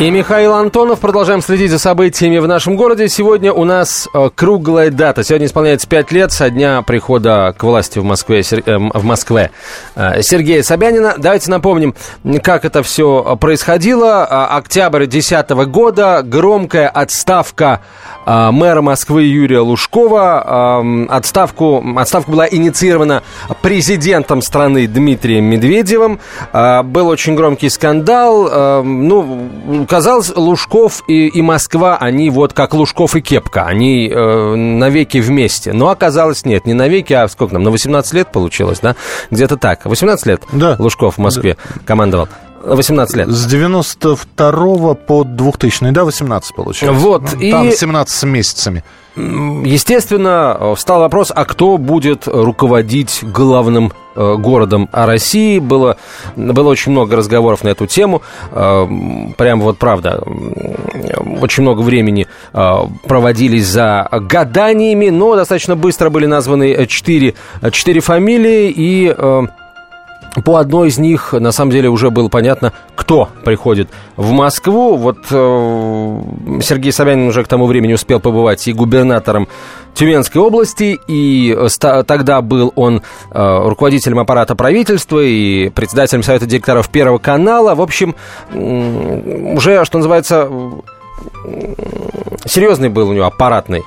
И Михаил Антонов. Продолжаем следить за событиями в нашем городе. Сегодня у нас э, круглая дата. Сегодня исполняется пять лет со дня прихода к власти в Москве, э, в Москве э, Сергея Собянина. Давайте напомним, как это все происходило. Октябрь 2010 года. Громкая отставка мэра Москвы Юрия Лужкова. Э, отставку, отставка была инициирована президентом страны Дмитрием Медведевым. Был очень громкий скандал. Э, ну, казалось, Лужков и, и Москва, они вот как Лужков и Кепка, они э, навеки вместе. Но оказалось, нет, не навеки, а сколько там, на 18 лет получилось, да? Где-то так. 18 лет да. Лужков в Москве да. командовал. 18 лет. С 92 по 2000, да, 18 получилось. Вот, ну, и... Там 17 месяцами. Естественно, встал вопрос, а кто будет руководить главным э, городом России. Было, было очень много разговоров на эту тему. Э, прям вот правда, очень много времени э, проводились за гаданиями, но достаточно быстро были названы четыре, четыре фамилии и по одной из них, на самом деле, уже было понятно, кто приходит в Москву. Вот э, Сергей Собянин уже к тому времени успел побывать и губернатором Тюменской области, и тогда был он э, руководителем аппарата правительства и председателем Совета директоров Первого канала. В общем, э, уже, что называется, серьезный был у него аппаратный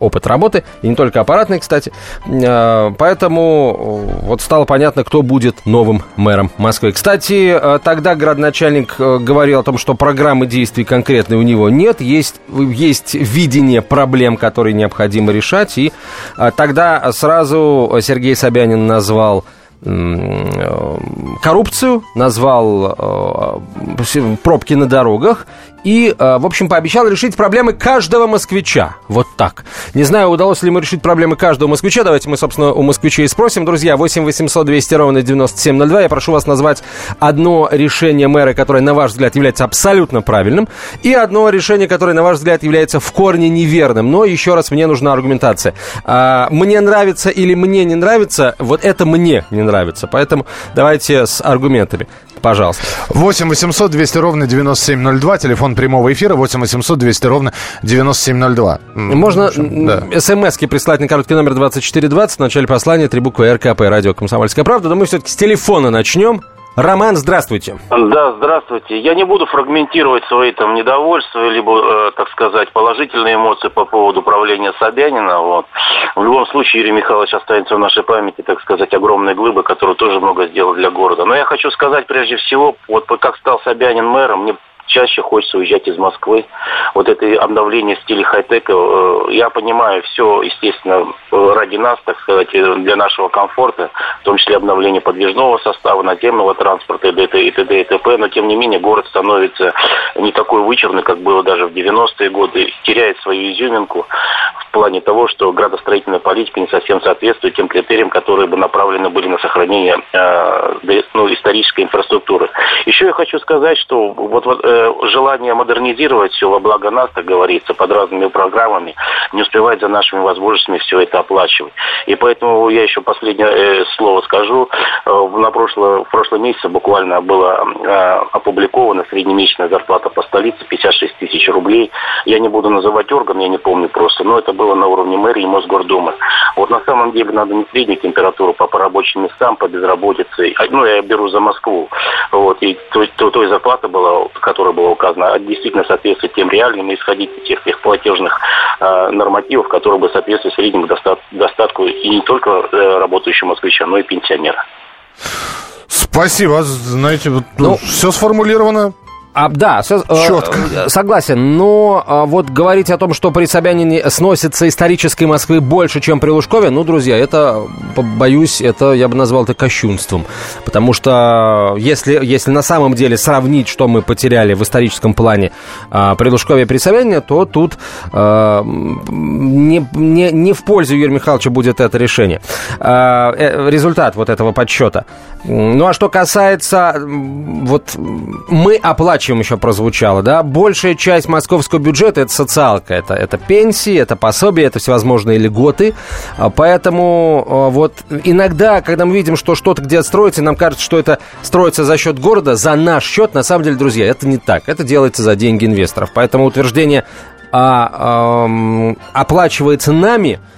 опыт работы, и не только аппаратный, кстати. Э, поэтому э, вот стало понятно, кто будет новым мэром Москвы. Кстати, э, тогда градоначальник говорил о том, что программы действий конкретной у него нет, есть, есть видение проблем, которые необходимо решать, и тогда сразу Сергей Собянин назвал коррупцию, назвал пробки на дорогах и, э, в общем, пообещал решить проблемы каждого москвича. Вот так. Не знаю, удалось ли ему решить проблемы каждого москвича. Давайте мы, собственно, у москвичей спросим. Друзья, 8 800 200 ровно 9702. Я прошу вас назвать одно решение мэра, которое, на ваш взгляд, является абсолютно правильным, и одно решение, которое, на ваш взгляд, является в корне неверным. Но, еще раз, мне нужна аргументация. А, мне нравится или мне не нравится, вот это мне не нравится. Поэтому давайте с аргументами. Пожалуйста. 8 800 200 ровно 9702. Телефон прямого эфира 8 800 200 ровно 9702. Можно общем, да. смс-ки прислать на короткий номер 2420. В начале послания три буквы РКП. Радио «Комсомольская правда». Но мы все-таки с телефона начнем. Роман, здравствуйте. Да, здравствуйте. Я не буду фрагментировать свои там недовольства, либо, э, так сказать, положительные эмоции по поводу правления Собянина. Вот. В любом случае, Юрий Михайлович останется в нашей памяти, так сказать, огромной глыбы, которую тоже много сделал для города. Но я хочу сказать, прежде всего, вот как стал Собянин мэром, мне чаще хочется уезжать из Москвы. Вот это обновление в стиле хай-тека, э, я понимаю, все, естественно, ради нас, так сказать, для нашего комфорта, в том числе обновление подвижного состава, наземного транспорта и т.д. и т.д. и т.п. Но, тем не менее, город становится не такой вычурный, как было даже в 90-е годы, теряет свою изюминку в плане того, что градостроительная политика не совсем соответствует тем критериям, которые бы направлены были на сохранение э, ну, исторической инфраструктуры. Еще я хочу сказать, что вот, вот э, желание модернизировать все во благо нас, как говорится, под разными программами, не успевать за нашими возможностями все это оплачивать. И поэтому я еще последнее э, слово скажу. Э, на прошлое, в прошлом месяце буквально была э, опубликована среднемесячная зарплата по столице 56 тысяч рублей. Я не буду называть орган, я не помню просто, но это было на уровне мэрии и Мосгордумы. Вот на самом деле надо не среднюю температуру по, рабочим местам, по безработице. Ну, я беру за Москву. Вот, и той, той, той зарплата была, которая которое было указано, действительно соответствует тем реальным и исходить из тех, тех платежных э, нормативов, которые бы соответствовали среднему достат, достатку и не только э, работающему москвича, но и пенсионера. Спасибо. Знаете, вот, ну, все сформулировано а, да, э, Четко. Э, согласен. Но э, вот говорить о том, что при Собянине сносится исторической Москвы больше, чем при Лужкове, ну, друзья, это, боюсь, это я бы назвал это кощунством. Потому что если, если на самом деле сравнить, что мы потеряли в историческом плане э, при Лужкове и при Собянине, то тут э, не, не, не в пользу Юрия Михайловича будет это решение. Э, э результат вот этого подсчета. Ну, а что касается, вот мы оплачиваем оплачиваем еще прозвучало, да? Большая часть московского бюджета – это социалка, это, это пенсии, это пособия, это всевозможные льготы. А, поэтому а, вот иногда, когда мы видим, что что-то где-то строится, нам кажется, что это строится за счет города, за наш счет. На самом деле, друзья, это не так. Это делается за деньги инвесторов. Поэтому утверждение а, а, оплачивается нами –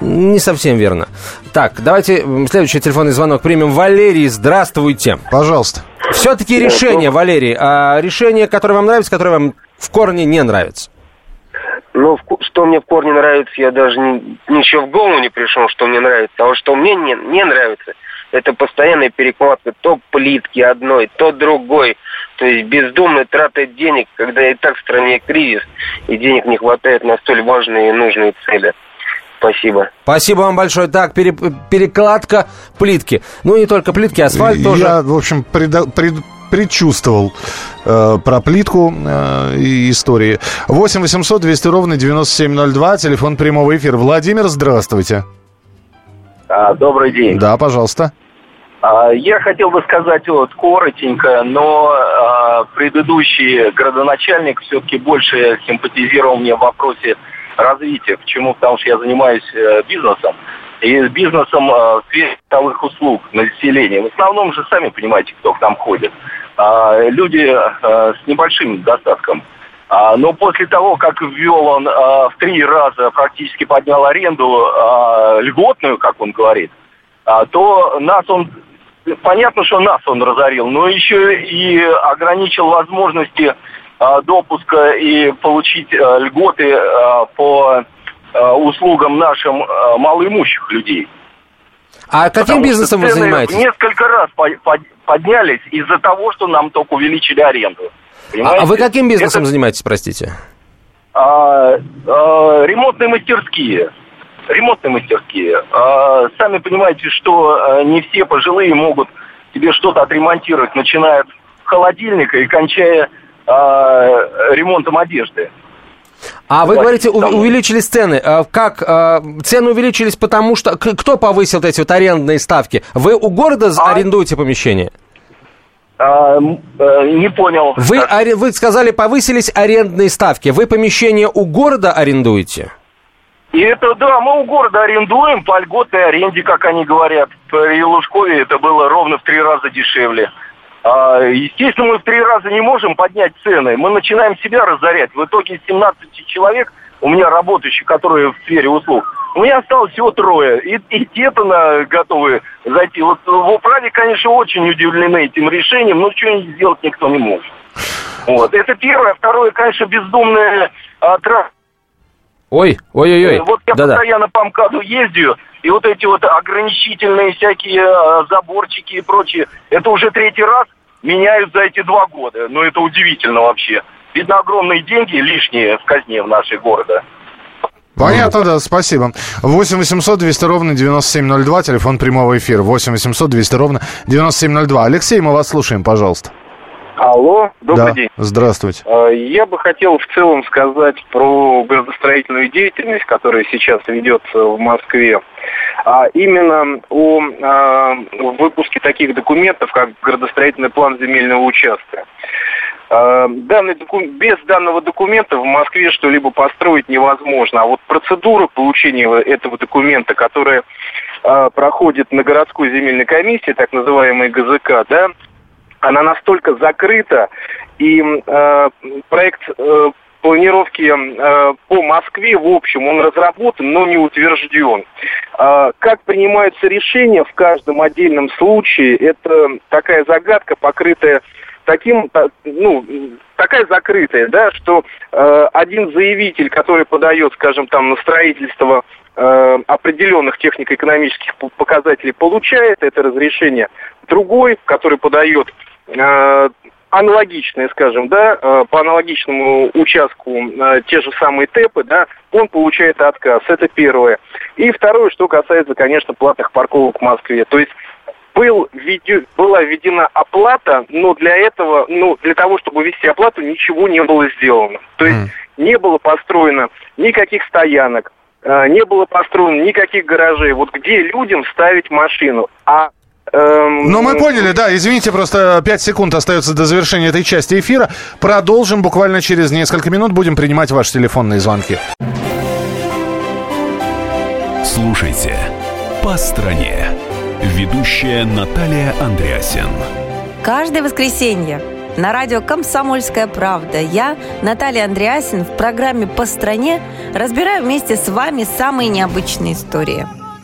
не совсем верно. Так, давайте следующий телефонный звонок примем. Валерий, здравствуйте. Пожалуйста. Все-таки решение, Валерий. А решение, которое вам нравится, которое вам в корне не нравится? Ну, что мне в корне нравится, я даже не, ничего в голову не пришел, что мне нравится. А вот что мне не, не нравится, это постоянная перекладка то плитки одной, то другой. То есть бездумная трата денег, когда и так в стране кризис, и денег не хватает на столь важные и нужные цели. Спасибо. Спасибо вам большое. Так, пере, перекладка плитки. Ну, не только плитки, асфальт Я, тоже. Я, в общем, преда, пред, предчувствовал э, про плитку э, и истории. 8 800 200 ровно 9702, телефон прямого эфира. Владимир, здравствуйте. А, добрый день. Да, пожалуйста. А, я хотел бы сказать вот коротенько, но а, предыдущий градоначальник все-таки больше симпатизировал мне в вопросе развития. Почему? Потому что я занимаюсь э, бизнесом. И бизнесом э, в сфере бытовых услуг населения. В основном же сами понимаете, кто к нам ходит. Э, люди э, с небольшим достатком. А, но после того, как ввел он в три раза, практически поднял аренду э, льготную, как он говорит, то нас он понятно, что нас он разорил, но еще и ограничил возможности допуска и получить э, льготы э, по услугам нашим малоимущих людей. А каким Потому бизнесом вы занимаетесь? Несколько раз поднялись из-за того, что нам только увеличили аренду. Понимаете? А вы каким бизнесом Это... занимаетесь, простите? А, а, ремонтные мастерские. Ремонтные мастерские. А, сами понимаете, что не все пожилые могут себе что-то отремонтировать, начиная от холодильника и кончая э, ремонтом одежды. А вы говорите, увеличились цены. А как а, цены увеличились, потому что кто повысил эти вот арендные ставки? Вы у города а... арендуете помещение? А, а, не понял. Вы, аре, вы сказали, повысились арендные ставки. Вы помещение у города арендуете? И это, да, мы у города арендуем по льготной аренде, как они говорят. При Лужкове это было ровно в три раза дешевле. А, естественно, мы в три раза не можем поднять цены. Мы начинаем себя разорять. В итоге 17 человек у меня работающих, которые в сфере услуг, у меня осталось всего трое. И, и те-то на, готовы зайти. Вот в управе, конечно, очень удивлены этим решением, но что сделать никто не может. Вот. Это первое. Второе, конечно, бездумная а, трасса. Ой, ой-ой-ой. Вот я Да-да. постоянно по МКАДу ездию, и вот эти вот ограничительные всякие э, заборчики и прочее, это уже третий раз меняют за эти два года. Ну, это удивительно вообще. Видно, огромные деньги лишние в казне в нашей города. Понятно, да, спасибо. 8 800 200 ровно 9702, телефон прямого эфира. 8 800 200 ровно 9702. Алексей, мы вас слушаем, пожалуйста. Алло, добрый да, день. Здравствуйте. А, я бы хотел в целом сказать про градостроительную деятельность, которая сейчас ведется в Москве. А именно о а, выпуске таких документов, как градостроительный план земельного участка. А, данный доку... Без данного документа в Москве что-либо построить невозможно. А вот процедура получения этого документа, которая проходит на городской земельной комиссии, так называемой ГЗК, да, она настолько закрыта, и э, проект э, планировки э, по Москве, в общем, он разработан, но не утвержден. Э, как принимаются решения в каждом отдельном случае, это такая загадка, покрытая таким, ну, такая закрытая, да, что э, один заявитель, который подает, скажем, там, на строительство э, определенных технико-экономических показателей, получает это разрешение. Другой, который подает аналогичные, скажем, да, э, по аналогичному участку э, те же самые ТЭПы, да, он получает отказ. Это первое. И второе, что касается, конечно, платных парковок в Москве. То есть был введи, была введена оплата, но для этого, ну, для того, чтобы ввести оплату, ничего не было сделано. То есть mm. не было построено никаких стоянок, не было построено никаких гаражей. Вот где людям ставить машину? А. Но мы поняли, да, извините, просто 5 секунд остается до завершения этой части эфира. Продолжим буквально через несколько минут, будем принимать ваши телефонные звонки. Слушайте «По стране». Ведущая Наталья Андреасен. Каждое воскресенье на радио «Комсомольская правда» я, Наталья Андреасин, в программе «По стране» разбираю вместе с вами самые необычные истории.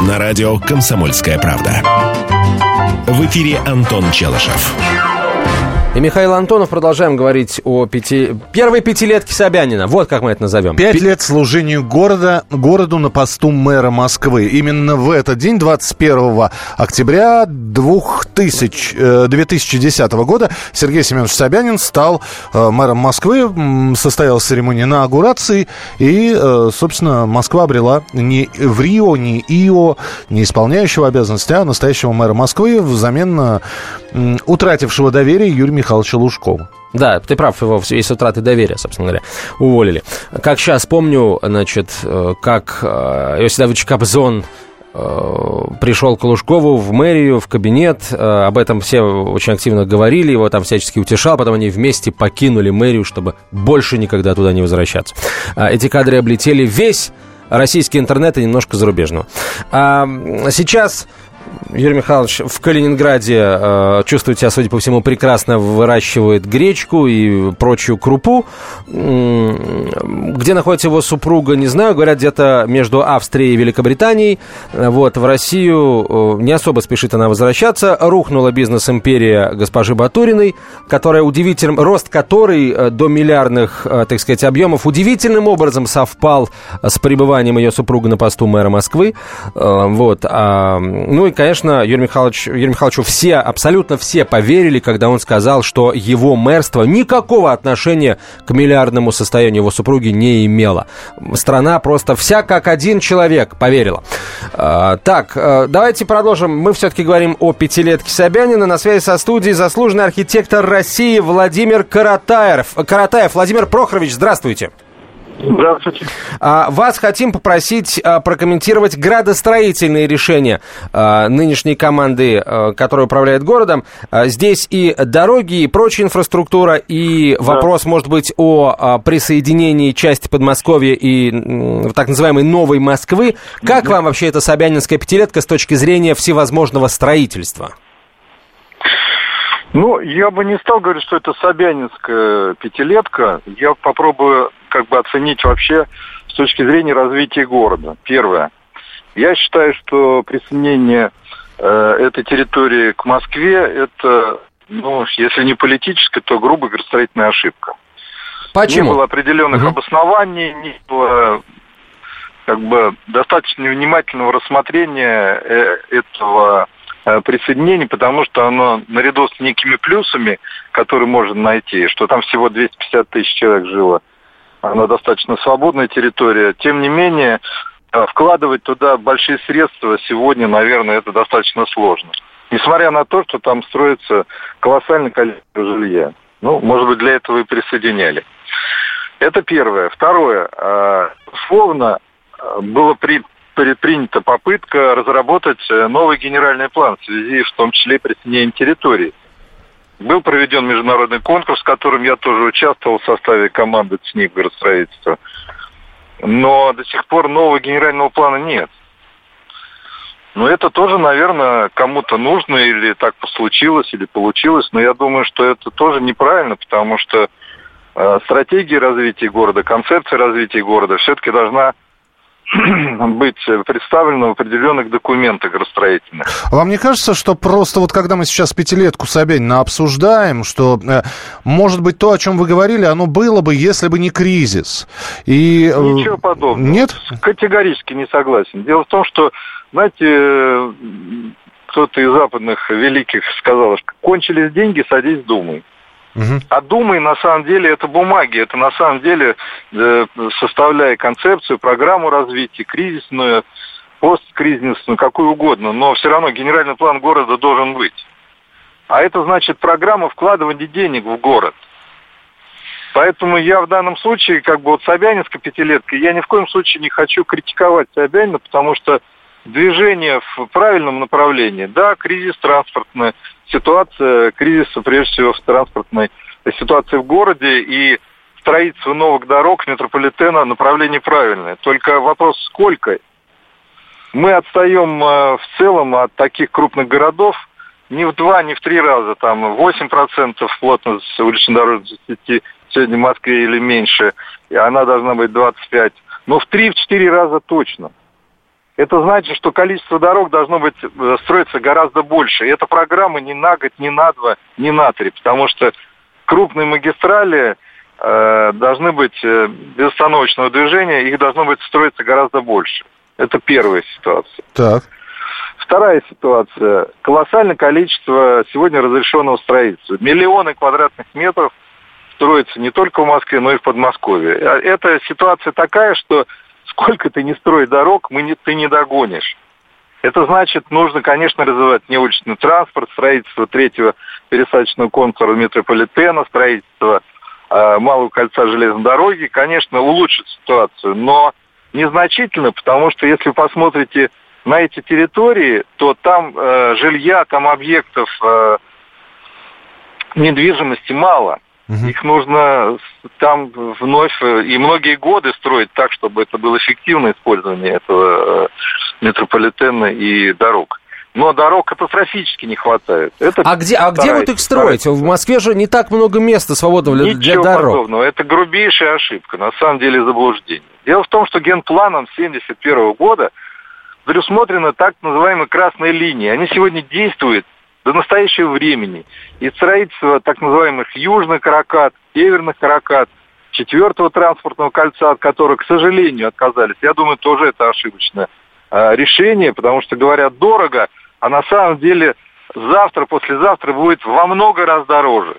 На радио «Комсомольская правда». В эфире Антон Челышев. И Михаил Антонов продолжаем говорить о пяти... первой пятилетке Собянина. Вот как мы это назовем. Пять Пи... лет служению города, городу на посту мэра Москвы. Именно в этот день, 21 октября 2000, 2010 э, года, Сергей Семенович Собянин стал э, мэром Москвы. Состоялась церемония инаугурации. И, э, собственно, Москва обрела не в Рио, не Ио, не исполняющего обязанности, а настоящего мэра Москвы взамен утратившего доверие Юрия Михайловича Лужкова. Да, ты прав, его в связи с утратой доверия, собственно говоря, уволили. Как сейчас помню, значит, э, как э, Иосиф Давыдович Кобзон э, пришел к Лужкову в мэрию, в кабинет. Об этом все очень активно говорили, его там всячески утешал. Потом они вместе покинули мэрию, чтобы больше никогда туда не возвращаться. Эти кадры облетели весь российский интернет и немножко зарубежного. А сейчас Юрий Михайлович в Калининграде э, чувствует себя, судя по всему, прекрасно выращивает гречку и прочую крупу. Где находится его супруга, не знаю. Говорят, где-то между Австрией и Великобританией. Вот, в Россию э, не особо спешит она возвращаться. Рухнула бизнес-империя госпожи Батуриной, которая удивительным, рост которой э, до миллиардных, э, так сказать, объемов удивительным образом совпал с пребыванием ее супруга на посту мэра Москвы. Э, вот. А, ну и, конечно, Юрий Михайлович, Юрий Михайловичу все, абсолютно все поверили, когда он сказал, что его мэрство никакого отношения к миллиардному состоянию его супруги не имело. Страна просто вся как один человек поверила. А, так, а, давайте продолжим. Мы все-таки говорим о пятилетке Собянина. На связи со студией заслуженный архитектор России Владимир Каратаев. Каратаев, Владимир Прохорович, здравствуйте. Здравствуйте. А, вас хотим попросить а, прокомментировать градостроительные решения а, нынешней команды, которая управляет городом. Здесь и дороги, и прочая инфраструктура, и да. вопрос, может быть, о присоединении части Подмосковья и так называемой Новой Москвы. Как вам вообще эта Собянинская пятилетка с точки зрения всевозможного строительства? Ну, я бы не стал говорить, что это Собянинская пятилетка. Я попробую как бы оценить вообще с точки зрения развития города. Первое. Я считаю, что присоединение э, этой территории к Москве это, ну, если не политическая, то грубая градостроительная ошибка. Почему? Не было определенных угу. обоснований, не было как бы достаточно внимательного рассмотрения э, этого э, присоединения, потому что оно наряду с некими плюсами, которые можно найти, что там всего 250 тысяч человек жило, она достаточно свободная территория. Тем не менее, э, вкладывать туда большие средства сегодня, наверное, это достаточно сложно. Несмотря на то, что там строится колоссальное количество жилья. Ну, может быть, для этого и присоединяли. Это первое. Второе. Э, условно э, было при, предпринята попытка разработать новый генеральный план в связи в том числе присоединением территории. Был проведен международный конкурс, в котором я тоже участвовал в составе команды ЦНИП градостроительства. Но до сих пор нового генерального плана нет. Но это тоже, наверное, кому-то нужно, или так случилось, или получилось. Но я думаю, что это тоже неправильно, потому что э, стратегия развития города, концепция развития города все-таки должна быть представлено в определенных документах градостроительных. Вам не кажется, что просто вот когда мы сейчас пятилетку Собянина обсуждаем, что, э, может быть, то, о чем вы говорили, оно было бы, если бы не кризис? И... Э, Ничего подобного. Нет? Категорически не согласен. Дело в том, что, знаете, кто-то из западных великих сказал, что кончились деньги, садись, думай. А думай, на самом деле, это бумаги, это на самом деле, э, составляя концепцию, программу развития, кризисную, посткризисную, какую угодно, но все равно генеральный план города должен быть. А это значит программа вкладывания денег в город. Поэтому я в данном случае, как бы вот Собянинска пятилетка, я ни в коем случае не хочу критиковать Собянина, потому что движение в правильном направлении, да, кризис транспортный, ситуация кризиса, прежде всего, в транспортной ситуации в городе и строительство новых дорог метрополитена направление правильное. Только вопрос сколько? Мы отстаем э, в целом от таких крупных городов не в два, не в три раза. Там 8% плотность уличной дорожной сети сегодня в Москве или меньше, и она должна быть 25. Но в три-четыре раза точно. Это значит, что количество дорог должно быть э, строиться гораздо больше. И эта программа не на год, не на два, не на три, потому что крупные магистрали э, должны быть э, безостановочного движения, их должно быть строиться гораздо больше. Это первая ситуация. Так. Вторая ситуация. Колоссальное количество сегодня разрешенного строительства. Миллионы квадратных метров строится не только в Москве, но и в Подмосковье. А эта ситуация такая, что сколько ты не строй дорог, мы не, ты не догонишь. Это значит, нужно, конечно, развивать неуличный транспорт, строительство третьего пересадочного контура метрополитена, строительство э, малого кольца железной дороги, конечно, улучшит ситуацию, но незначительно, потому что если вы посмотрите на эти территории, то там э, жилья, там объектов э, недвижимости мало. Угу. Их нужно там вновь э, и многие годы строить так, чтобы это было эффективное использование этого э, метрополитена и дорог. Но дорог катастрофически не хватает. Это а где, а где вот их строить? В Москве же не так много места свободного для, для дорог. подобного. Это грубейшая ошибка, на самом деле заблуждение. Дело в том, что генпланом 1971 года предусмотрена так называемая красная линия. Они сегодня действуют до настоящего времени. И строительство так называемых южных каракат, северных каракат, четвертого транспортного кольца, от которого, к сожалению, отказались, я думаю, тоже это ошибочное э, решение, потому что говорят дорого, а на самом деле завтра, послезавтра будет во много раз дороже.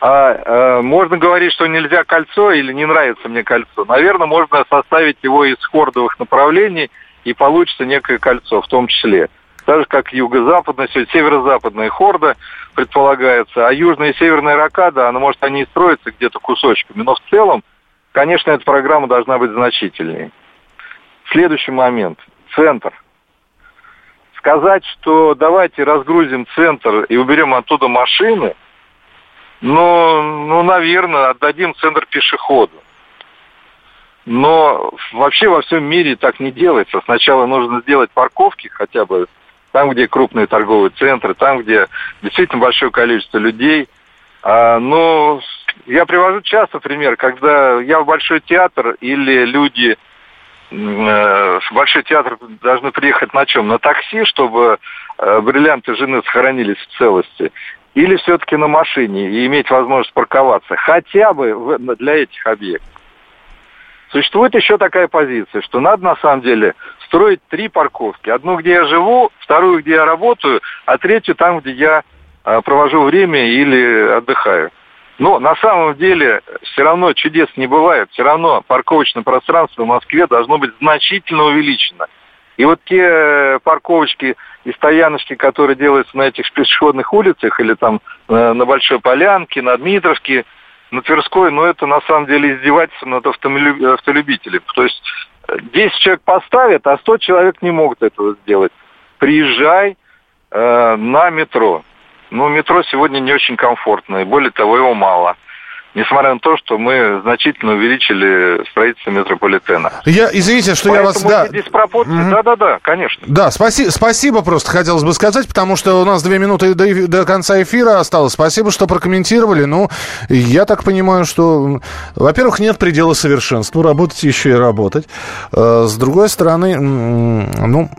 А э, можно говорить, что нельзя кольцо или не нравится мне кольцо. Наверное, можно составить его из хордовых направлений и получится некое кольцо в том числе так же как юго-западная, северо-западная хорда предполагается, а южная и северная ракада, она может они и строятся где-то кусочками, но в целом, конечно, эта программа должна быть значительнее. Следующий момент. Центр. Сказать, что давайте разгрузим центр и уберем оттуда машины, ну, ну, наверное, отдадим центр пешеходу. Но вообще во всем мире так не делается. Сначала нужно сделать парковки хотя бы там, где крупные торговые центры, там, где действительно большое количество людей. А, но я привожу часто пример, когда я в большой театр или люди э, в большой театр должны приехать на чем? На такси, чтобы э, бриллианты жены сохранились в целости. Или все-таки на машине и иметь возможность парковаться хотя бы для этих объектов. Существует еще такая позиция, что надо на самом деле строить три парковки. Одну, где я живу, вторую, где я работаю, а третью там, где я а, провожу время или отдыхаю. Но на самом деле все равно чудес не бывает. Все равно парковочное пространство в Москве должно быть значительно увеличено. И вот те э, парковочки и стояночки, которые делаются на этих пешеходных улицах или там э, на Большой Полянке, на Дмитровке, на Тверской, но это на самом деле издевательство над автолюбителем. То есть 10 человек поставят, а 100 человек не могут этого сделать. Приезжай э, на метро. Но метро сегодня не очень комфортное, более того, его мало несмотря на то, что мы значительно увеличили строительство метрополитена. Я, извините, что Поэтому я вас... Да, диспропорции, да-да-да, конечно. Да, спаси, спасибо просто хотелось бы сказать, потому что у нас две минуты до, до конца эфира осталось. Спасибо, что прокомментировали. Ну, я так понимаю, что, во-первых, нет предела совершенству, работать еще и работать. Э, с другой стороны, ну,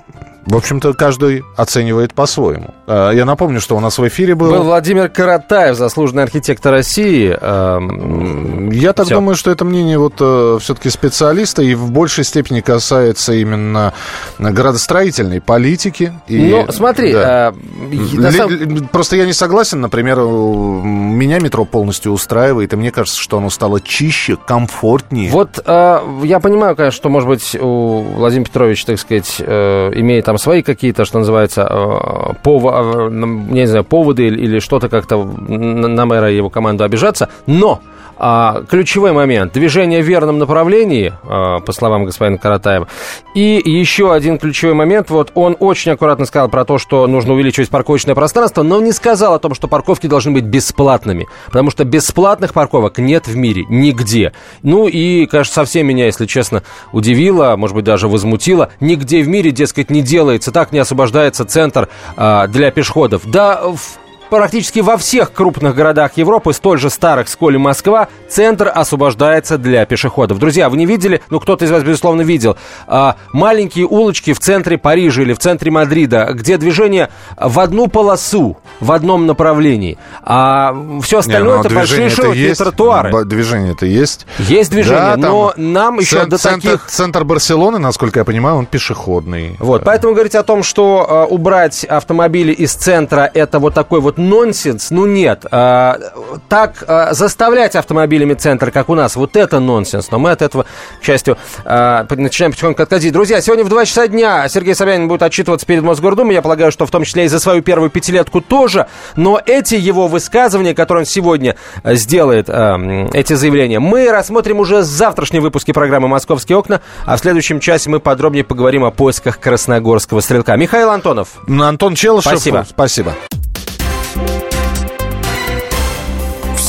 В общем-то, каждый оценивает по-своему. Э, Я напомню, что у нас в эфире был... Был Владимир Каратаев, заслуженный архитектор России. Эм, Я так всё. думаю, что это мнение вот все-таки специалиста и в большей степени касается именно градостроительной политики. И, Ну, смотри, да. э, ли- Просто я не согласен, например, меня метро полностью устраивает, и мне кажется, что оно стало чище, комфортнее. Вот э, я понимаю, конечно, что, может быть, у Владимира Петровича, так сказать, э, имеет там свои какие-то, что называется, э, пово- э, не знаю, поводы или, что-то как-то на мэра и его команду обижаться, но а, ключевой момент. Движение в верном направлении, а, по словам господина Каратаева. И еще один ключевой момент. Вот он очень аккуратно сказал про то, что нужно увеличивать парковочное пространство, но не сказал о том, что парковки должны быть бесплатными. Потому что бесплатных парковок нет в мире нигде. Ну и, конечно, совсем меня, если честно, удивило, может быть, даже возмутило. Нигде в мире, дескать, не делается так, не освобождается центр а, для пешеходов. Да, в Практически во всех крупных городах Европы, столь же старых, сколь и Москва, центр освобождается для пешеходов. Друзья, вы не видели, ну кто-то из вас, безусловно, видел, а, маленькие улочки в центре Парижа или в центре Мадрида, где движение в одну полосу, в одном направлении, а все Не, остальное ну, это большие широкие есть, тротуары. б- Движение-то есть. Есть движение, Да, но нам еще до таких... Центр Барселоны, насколько я понимаю, он пешеходный. Вот, поэтому говорить о том, что э, убрать автомобили из центра это вот такой вот нонсенс, ну нет. Э, так э, заставлять автомобилями центр, как у нас, вот это нонсенс. Но мы от этого, к счастью, э, начинаем потихоньку отходить. Друзья, сегодня в 2 часа дня Сергей Собянин будет отчитываться перед Мосгордумой. Я полагаю, что в том числе и за свою первую пятилетку тоже. Но эти его высказывания, которые он сегодня э, сделает, э, эти заявления, мы рассмотрим уже в завтрашнем выпуске программы «Московские окна», а в следующем часе мы подробнее поговорим о поисках красногорского стрелка. Михаил Антонов. Антон Челышев. Спасибо. Спасибо.